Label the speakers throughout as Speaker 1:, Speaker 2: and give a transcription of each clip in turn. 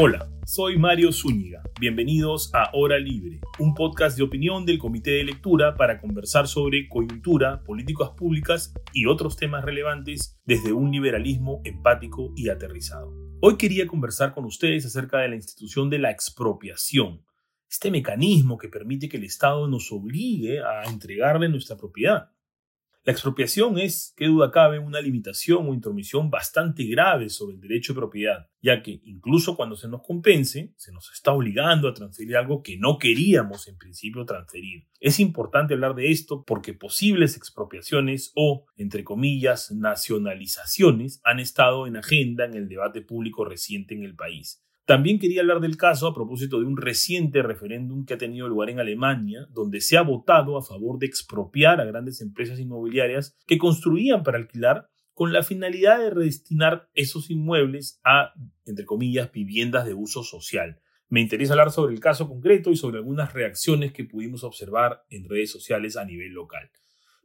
Speaker 1: Hola, soy Mario Zúñiga. Bienvenidos a Hora Libre, un podcast de opinión del Comité de Lectura para conversar sobre coyuntura, políticas públicas y otros temas relevantes desde un liberalismo empático y aterrizado. Hoy quería conversar con ustedes acerca de la institución de la expropiación, este mecanismo que permite que el Estado nos obligue a entregarle nuestra propiedad. La expropiación es, qué duda cabe, una limitación o intromisión bastante grave sobre el derecho de propiedad, ya que incluso cuando se nos compense, se nos está obligando a transferir algo que no queríamos en principio transferir. Es importante hablar de esto porque posibles expropiaciones o, entre comillas, nacionalizaciones han estado en agenda en el debate público reciente en el país. También quería hablar del caso a propósito de un reciente referéndum que ha tenido lugar en Alemania, donde se ha votado a favor de expropiar a grandes empresas inmobiliarias que construían para alquilar con la finalidad de redestinar esos inmuebles a, entre comillas, viviendas de uso social. Me interesa hablar sobre el caso concreto y sobre algunas reacciones que pudimos observar en redes sociales a nivel local.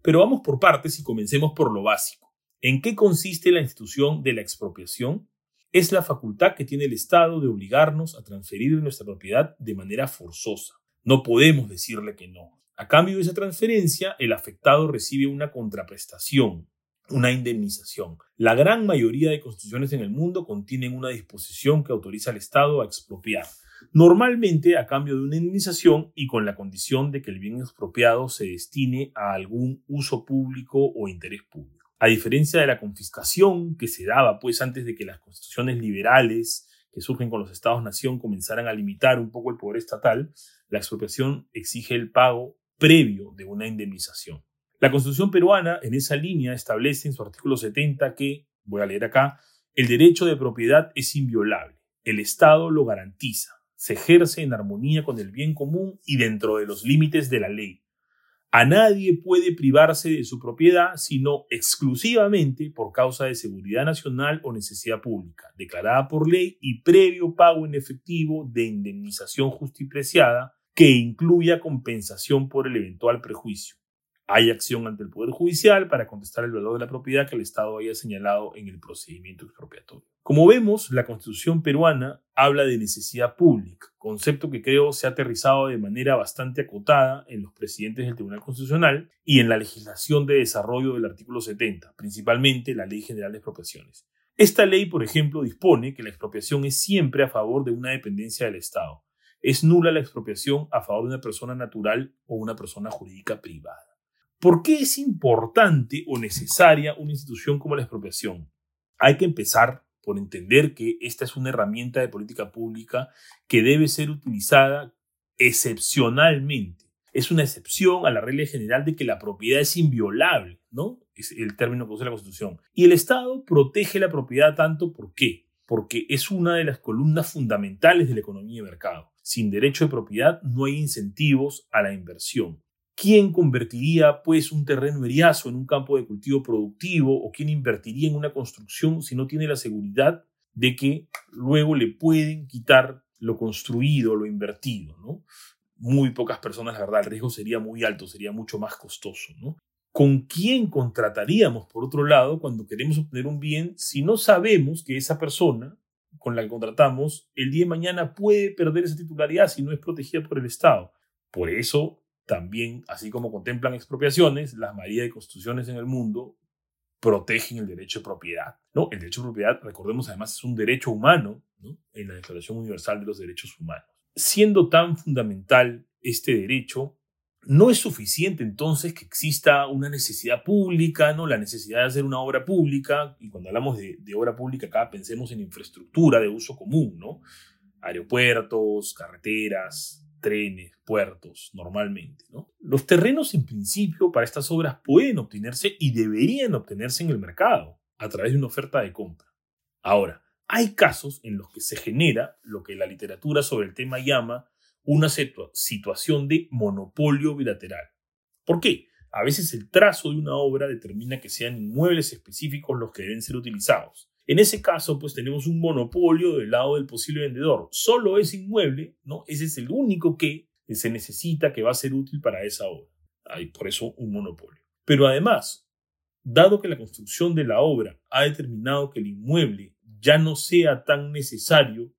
Speaker 1: Pero vamos por partes y comencemos por lo básico. ¿En qué consiste la institución de la expropiación? Es la facultad que tiene el Estado de obligarnos a transferir nuestra propiedad de manera forzosa. No podemos decirle que no. A cambio de esa transferencia, el afectado recibe una contraprestación, una indemnización. La gran mayoría de constituciones en el mundo contienen una disposición que autoriza al Estado a expropiar, normalmente a cambio de una indemnización y con la condición de que el bien expropiado se destine a algún uso público o interés público. A diferencia de la confiscación que se daba pues antes de que las constituciones liberales que surgen con los estados-nación comenzaran a limitar un poco el poder estatal, la expropiación exige el pago previo de una indemnización. La Constitución peruana en esa línea establece en su artículo 70 que, voy a leer acá, el derecho de propiedad es inviolable, el Estado lo garantiza, se ejerce en armonía con el bien común y dentro de los límites de la ley, a nadie puede privarse de su propiedad sino exclusivamente por causa de seguridad nacional o necesidad pública, declarada por ley y previo pago en efectivo de indemnización justipreciada que incluya compensación por el eventual prejuicio. Hay acción ante el Poder Judicial para contestar el valor de la propiedad que el Estado haya señalado en el procedimiento expropiatorio. Como vemos, la Constitución peruana habla de necesidad pública, concepto que creo se ha aterrizado de manera bastante acotada en los presidentes del Tribunal Constitucional y en la legislación de desarrollo del artículo 70, principalmente la Ley General de Expropiaciones. Esta ley, por ejemplo, dispone que la expropiación es siempre a favor de una dependencia del Estado. Es nula la expropiación a favor de una persona natural o una persona jurídica privada. ¿Por qué es importante o necesaria una institución como la expropiación? Hay que empezar por entender que esta es una herramienta de política pública que debe ser utilizada excepcionalmente. Es una excepción a la regla general de que la propiedad es inviolable, ¿no? Es el término que usa la Constitución. Y el Estado protege la propiedad tanto, ¿por qué? Porque es una de las columnas fundamentales de la economía de mercado. Sin derecho de propiedad no hay incentivos a la inversión. ¿Quién convertiría pues un terreno eriazo en un campo de cultivo productivo o quién invertiría en una construcción si no tiene la seguridad de que luego le pueden quitar lo construido, lo invertido, ¿no? Muy pocas personas, la verdad, el riesgo sería muy alto, sería mucho más costoso, ¿no? ¿Con quién contrataríamos, por otro lado, cuando queremos obtener un bien si no sabemos que esa persona con la que contratamos el día de mañana puede perder esa titularidad si no es protegida por el Estado? Por eso también, así como contemplan expropiaciones, las mayoría de constituciones en el mundo protegen el derecho de propiedad. ¿no? El derecho de propiedad, recordemos, además es un derecho humano en la Declaración Universal de los Derechos Humanos. Siendo tan fundamental este derecho, no es suficiente entonces que exista una necesidad pública, ¿no? la necesidad de hacer una obra pública, y cuando hablamos de, de obra pública acá pensemos en infraestructura de uso común, ¿no? aeropuertos, carreteras, trenes, puertos, normalmente. ¿no? Los terrenos en principio para estas obras pueden obtenerse y deberían obtenerse en el mercado a través de una oferta de compra. Ahora, hay casos en los que se genera lo que la literatura sobre el tema llama una situación de monopolio bilateral. ¿Por qué? A veces el trazo de una obra determina que sean inmuebles específicos los que deben ser utilizados. En ese caso, pues tenemos un monopolio del lado del posible vendedor. Solo ese inmueble, ¿no? Ese es el único que se necesita que va a ser útil para esa obra. Hay por eso un monopolio. Pero además, dado que la construcción de la obra ha determinado que el inmueble ya no sea tan necesario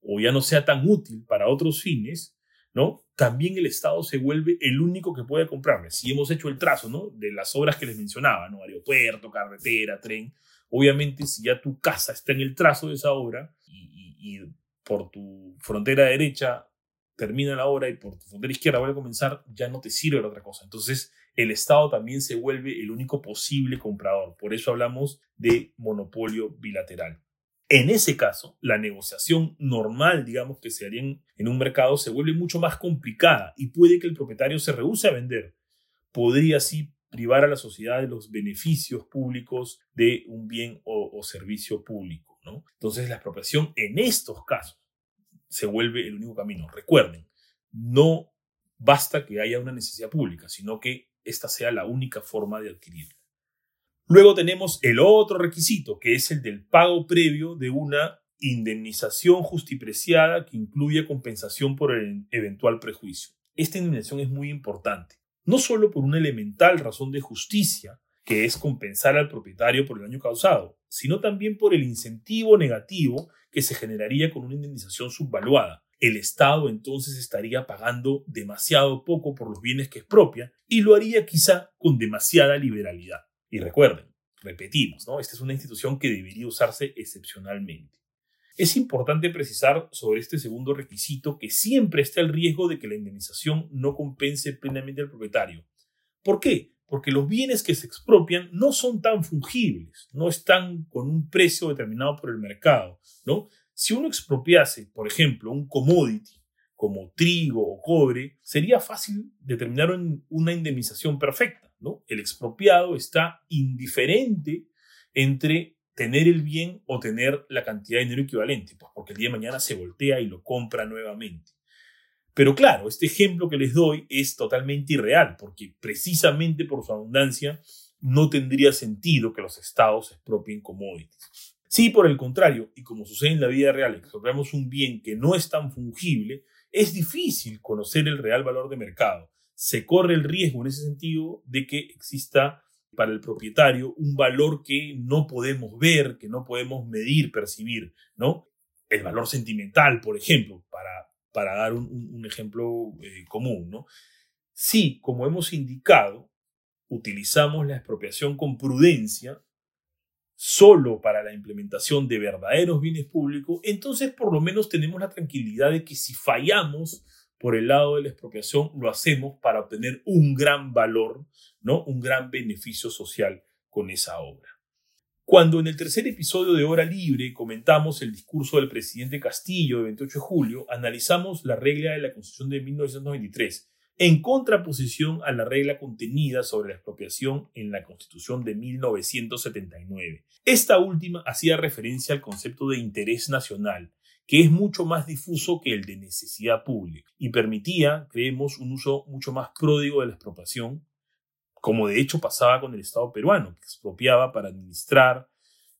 Speaker 1: o ya no sea tan útil para otros fines, ¿no? También el Estado se vuelve el único que puede comprarle. Si hemos hecho el trazo, ¿no? De las obras que les mencionaba, ¿no? Aeropuerto, carretera, tren. Obviamente, si ya tu casa está en el trazo de esa obra y, por tu frontera derecha termina la obra y por tu frontera izquierda vuelve a comenzar, ya no te sirve la otra cosa. Entonces, el Estado también se vuelve el único posible comprador. Por eso hablamos de monopolio bilateral. En ese caso, la negociación normal, digamos, que se haría en, un mercado se vuelve mucho más complicada y puede que el propietario se rehúse a vender. Podría así privar a la sociedad de los beneficios públicos de un bien o, servicio público. ¿no? Entonces, la expropiación en estos casos se vuelve el único camino. Recuerden, no basta que haya una necesidad pública, sino que esta sea la única forma de adquirirla. Luego tenemos el otro requisito, que es el del pago previo de una indemnización justipreciada que incluye compensación por el eventual prejuicio. Esta indemnización es muy importante, no solo por una elemental razón de justicia, que es compensar al propietario por el daño causado, sino también por el incentivo negativo que se generaría con una indemnización subvaluada. El Estado entonces estaría pagando demasiado poco por los bienes que expropia y lo haría quizá con demasiada liberalidad. Y recuerden, repetimos, ¿no? Esta es una institución que debería usarse excepcionalmente. Es importante precisar sobre este segundo requisito que siempre está el riesgo de que la indemnización no compense plenamente al propietario. ¿Por qué? Porque los bienes que se expropian no son tan fungibles, no están con un precio determinado por el mercado, ¿no? Si uno expropiase, por ejemplo, un commodity como trigo o cobre, sería fácil determinar una indemnización perfecta. El expropiado está indiferente entre tener el bien o tener la cantidad de dinero equivalente, pues porque el día de mañana se voltea y lo compra nuevamente. Pero claro, este ejemplo que les doy es totalmente irreal, porque precisamente por su abundancia no tendría sentido que los estados expropien commodities. Si por el contrario, y como sucede en la vida real, expropiamos un bien que no es tan fungible, es difícil conocer el real valor de mercado se corre el riesgo en ese sentido de que exista para el propietario un valor que no podemos ver, que no podemos medir, percibir, ¿no? El valor sentimental, por ejemplo, para, para dar un, ejemplo eh, común, ¿no? Si, como hemos indicado, utilizamos la expropiación con prudencia, solo para la implementación de verdaderos bienes públicos, entonces por lo menos tenemos la tranquilidad de que si fallamos por el lado de la expropiación lo hacemos para obtener un gran valor, ¿no? Un gran beneficio social con esa obra. Cuando en el tercer episodio de Hora Libre comentamos el discurso del presidente Castillo de 28 de julio, analizamos la regla de la Constitución de 1993 en contraposición a la regla contenida sobre la expropiación en la Constitución de 1979. Esta última hacía referencia al concepto de interés nacional que es mucho más difuso que el de necesidad pública y permitía, creemos, un uso mucho más pródigo de la expropiación, como de hecho pasaba con el Estado peruano, que expropiaba para administrar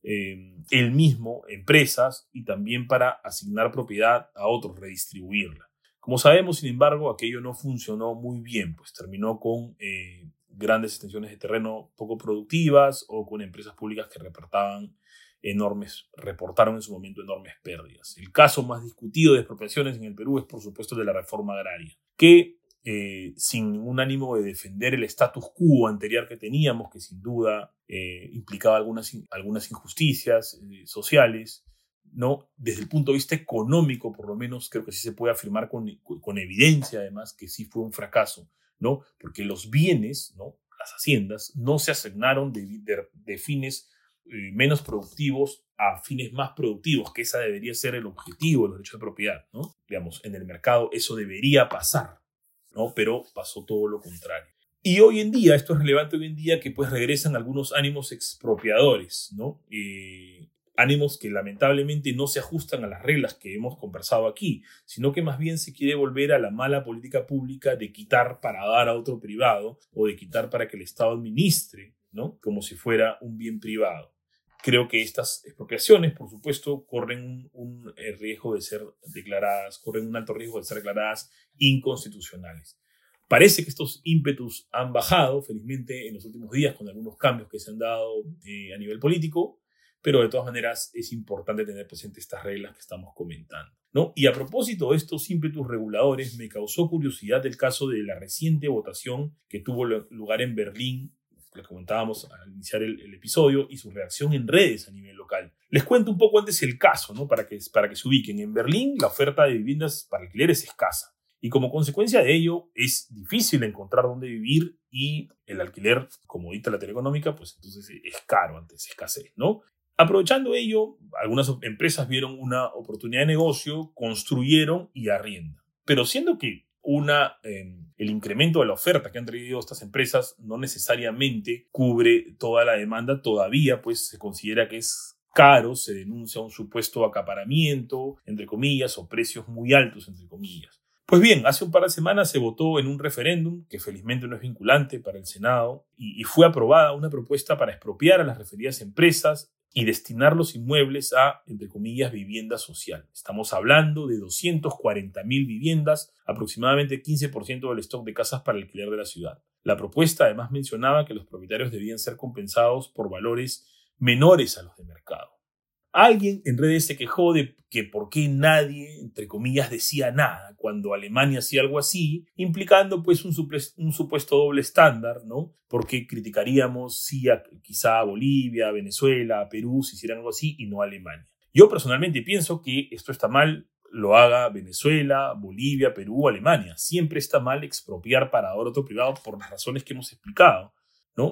Speaker 1: eh, él mismo empresas y también para asignar propiedad a otros, redistribuirla. Como sabemos, sin embargo, aquello no funcionó muy bien, pues terminó con eh, grandes extensiones de terreno poco productivas o con empresas públicas que repartaban enormes, reportaron en su momento enormes pérdidas. El caso más discutido de expropiaciones en el Perú es, por supuesto, el de la reforma agraria, que eh, sin ningún ánimo de defender el status quo anterior que teníamos, que sin duda eh, implicaba algunas, algunas injusticias eh, sociales, ¿no? Desde el punto de vista económico, por lo menos, creo que sí se puede afirmar con, con evidencia, además, que sí fue un fracaso, ¿no? Porque los bienes, ¿no? Las haciendas no se asignaron de, de fines eh, menos productivos a fines más productivos, que esa debería ser el objetivo de los derechos de propiedad, ¿no? Digamos, en el mercado eso debería pasar, ¿no? Pero pasó todo lo contrario. Y hoy en día, esto es relevante hoy en día, que pues regresan algunos ánimos expropiadores, ¿no? Eh, ánimos que lamentablemente no se ajustan a las reglas que hemos conversado aquí, sino que más bien se quiere volver a la mala política pública de quitar para dar a otro privado o de quitar para que el Estado administre, ¿no? Como si fuera un bien privado. Creo que estas expropiaciones, por supuesto, corren un, eh, riesgo de ser declaradas, corren un alto riesgo de ser declaradas inconstitucionales. Parece que estos ímpetus han bajado, felizmente, en los últimos días con algunos cambios que se han dado eh, a nivel político, pero de todas maneras es importante tener presente estas reglas que estamos comentando. ¿no? Y a propósito de estos ímpetus reguladores, me causó curiosidad el caso de la reciente votación que tuvo lugar en Berlín que comentábamos al iniciar el, episodio, y su reacción en redes a nivel local. Les cuento un poco antes el caso, ¿no? para, que, para que se ubiquen. En Berlín la oferta de viviendas para alquiler es escasa. Y como consecuencia de ello, es difícil encontrar dónde vivir y el alquiler, como dicta la teleeconómica, pues entonces es caro antes escasez, ¿no? Aprovechando ello, algunas empresas vieron una oportunidad de negocio, construyeron y arriendan. Pero siendo que una, em, el incremento de la oferta que han traído estas empresas no necesariamente cubre toda la demanda, todavía pues se considera que es caro, se denuncia un supuesto acaparamiento, entre comillas, o precios muy altos, entre comillas. Pues bien, hace un par de semanas se votó en un referéndum, que felizmente no es vinculante para el Senado, y, fue aprobada una propuesta para expropiar a las referidas empresas y destinar los inmuebles a, entre comillas, vivienda social. Estamos hablando de 240 mil viviendas, aproximadamente 15% del stock de casas para alquiler de la ciudad. La propuesta además mencionaba que los propietarios debían ser compensados por valores menores a los de mercado. Alguien en redes se quejó de que por qué nadie, entre comillas, decía nada cuando Alemania hacía algo así, implicando pues un, supuesto doble estándar, ¿no? Porque criticaríamos si a, quizá a Bolivia, Venezuela, Perú si hicieran algo así y no Alemania. Yo personalmente pienso que esto está mal, lo haga Venezuela, Bolivia, Perú, Alemania. Siempre está mal expropiar para otro privado por las razones que hemos explicado.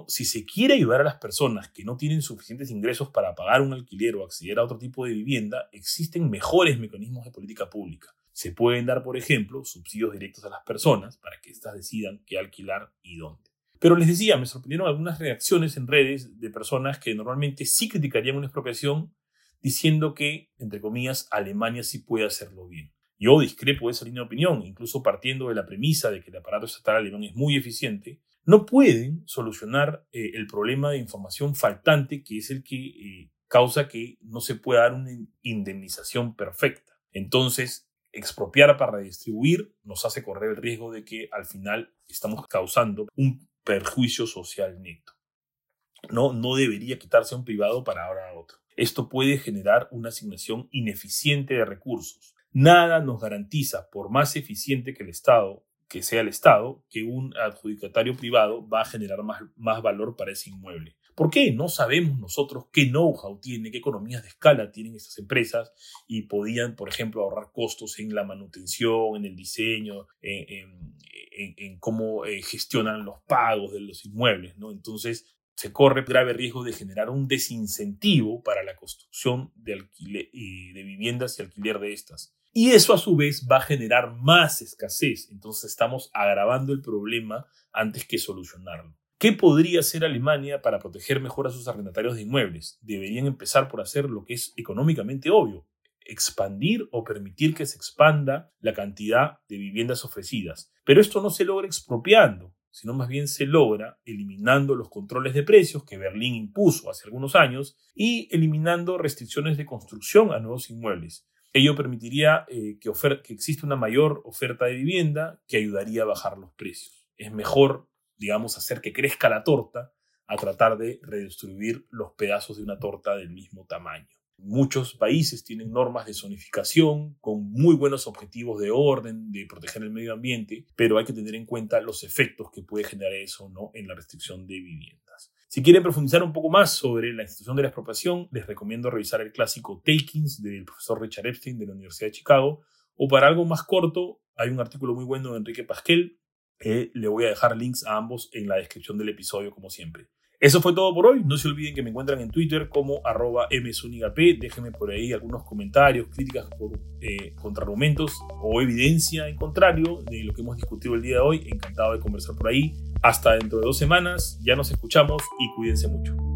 Speaker 1: Si se quiere ayudar a las personas que no tienen suficientes ingresos para pagar un alquiler o acceder a otro tipo de vivienda, existen mejores mecanismos de política pública. Se pueden dar, por ejemplo, subsidios directos a las personas para que éstas decidan qué alquilar y dónde. Pero les decía, me sorprendieron algunas reacciones en redes de personas que normalmente sí criticarían una expropiación diciendo que, entre comillas, Alemania sí puede hacerlo bien. Yo discrepo de esa línea de opinión, incluso partiendo de la premisa de que el aparato estatal alemán es muy eficiente, no pueden solucionar eh, el problema de información faltante que es el que eh, causa que no se pueda dar una indemnización perfecta. Entonces, expropiar para redistribuir nos hace correr el riesgo de que al final estamos causando un perjuicio social neto. No, no debería quitarse a un privado para ahora a otro. Esto puede generar una asignación ineficiente de recursos. Nada nos garantiza, por más eficiente que el Estado que sea el Estado, que un adjudicatario privado va a generar más, más valor para ese inmueble. ¿Por qué? No sabemos nosotros qué know-how tiene, qué economías de escala tienen estas empresas y podían, por ejemplo, ahorrar costos en la manutención, en el diseño, en, en, cómo eh, gestionan los pagos de los inmuebles, ¿no? Entonces, se corre grave riesgo de generar un desincentivo para la construcción de, alquiler, de viviendas y alquiler de estas. Y eso a su vez va a generar más escasez. Entonces estamos agravando el problema antes que solucionarlo. ¿Qué podría hacer Alemania para proteger mejor a sus arrendatarios de inmuebles? Deberían empezar por hacer lo que es económicamente obvio, expandir o permitir que se expanda la cantidad de viviendas ofrecidas. Pero esto no se logra expropiando, sino más bien se logra eliminando los controles de precios que Berlín impuso hace algunos años y eliminando restricciones de construcción a nuevos inmuebles. Ello permitiría eh, que, exista una mayor oferta de vivienda que ayudaría a bajar los precios. Es mejor, digamos, hacer que crezca la torta a tratar de redistribuir los pedazos de una torta del mismo tamaño. Muchos países tienen normas de zonificación con muy buenos objetivos de orden, de proteger el medio ambiente, pero hay que tener en cuenta los efectos que puede generar eso ¿no? en la restricción de viviendas. Si quieren profundizar un poco más sobre la institución de la expropiación, les recomiendo revisar el clásico Takings del profesor Richard Epstein de la Universidad de Chicago, o para algo más corto, hay un artículo muy bueno de Enrique Pasquel, que le voy a dejar links a ambos en la descripción del episodio, como siempre. Eso fue todo por hoy. No se olviden que me encuentran en Twitter como arroba msunigap. Déjenme por ahí algunos comentarios, críticas, por, eh, contraargumentos o evidencia en contrario de lo que hemos discutido el día de hoy. Encantado de conversar por ahí. Hasta dentro de dos semanas. Ya nos escuchamos y cuídense mucho.